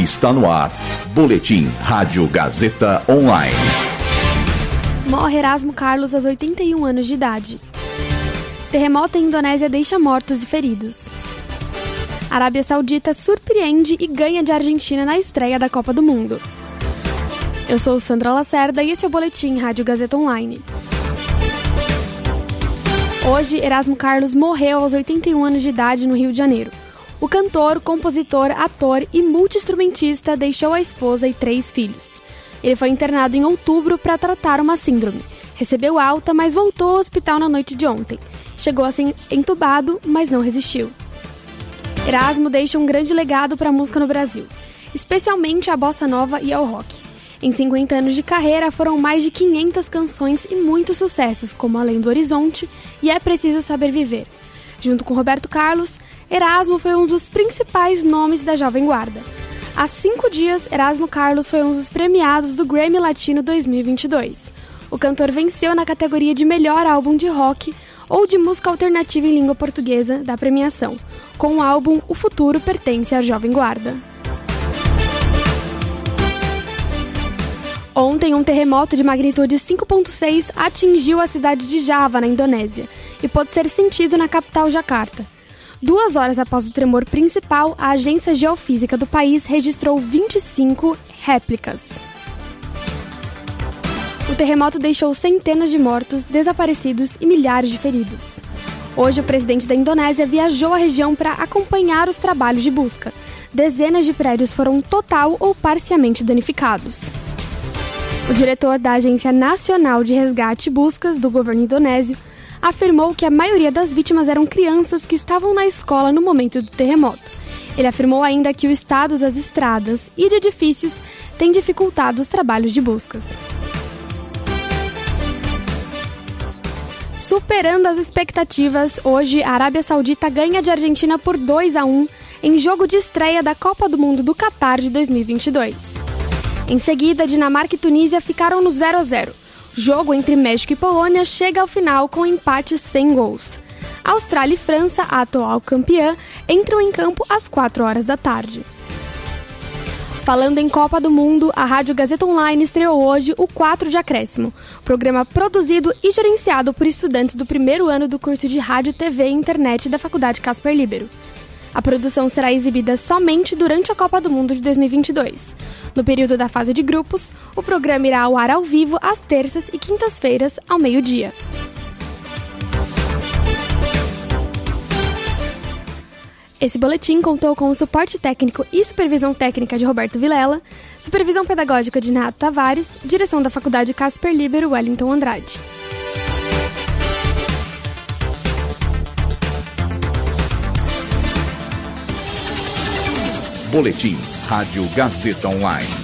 Está no ar. Boletim Rádio Gazeta Online. Morre Erasmo Carlos aos 81 anos de idade. Terremoto em Indonésia deixa mortos e feridos. Arábia Saudita surpreende e ganha de Argentina na estreia da Copa do Mundo. Eu sou Sandra Lacerda e esse é o Boletim Rádio Gazeta Online. Hoje, Erasmo Carlos morreu aos 81 anos de idade no Rio de Janeiro. O cantor, compositor, ator e multiinstrumentista deixou a esposa e três filhos. Ele foi internado em outubro para tratar uma síndrome. Recebeu alta, mas voltou ao hospital na noite de ontem. Chegou a ser entubado, mas não resistiu. Erasmo deixa um grande legado para a música no Brasil, especialmente a bossa nova e ao rock. Em 50 anos de carreira, foram mais de 500 canções e muitos sucessos, como Além do Horizonte e É Preciso Saber Viver. Junto com Roberto Carlos, Erasmo foi um dos principais nomes da Jovem Guarda. Há cinco dias, Erasmo Carlos foi um dos premiados do Grammy Latino 2022. O cantor venceu na categoria de melhor álbum de rock ou de música alternativa em língua portuguesa da premiação, com o álbum O Futuro Pertence à Jovem Guarda. Ontem, um terremoto de magnitude 5.6 atingiu a cidade de Java, na Indonésia, e pode ser sentido na capital Jakarta. Duas horas após o tremor principal, a Agência Geofísica do país registrou 25 réplicas. O terremoto deixou centenas de mortos, desaparecidos e milhares de feridos. Hoje, o presidente da Indonésia viajou à região para acompanhar os trabalhos de busca. Dezenas de prédios foram total ou parcialmente danificados. O diretor da Agência Nacional de Resgate e Buscas do governo indonésio afirmou que a maioria das vítimas eram crianças que estavam na escola no momento do terremoto. Ele afirmou ainda que o estado das estradas e de edifícios tem dificultado os trabalhos de buscas. Superando as expectativas, hoje a Arábia Saudita ganha de Argentina por 2 a 1 em jogo de estreia da Copa do Mundo do Catar de 2022. Em seguida, Dinamarca e Tunísia ficaram no 0 a 0 jogo entre México e Polônia chega ao final com empate sem gols. Austrália e França, a atual campeã, entram em campo às 4 horas da tarde. Falando em Copa do Mundo, a Rádio Gazeta Online estreou hoje o 4 de Acréscimo, programa produzido e gerenciado por estudantes do primeiro ano do curso de Rádio, TV e Internet da Faculdade Casper Libero. A produção será exibida somente durante a Copa do Mundo de 2022. No período da fase de grupos, o programa irá ao ar ao vivo às terças e quintas-feiras, ao meio-dia. Esse boletim contou com o suporte técnico e supervisão técnica de Roberto Vilela, supervisão pedagógica de Nato Tavares, direção da Faculdade Casper Libero Wellington Andrade. Boletim Rádio Gazeta Online.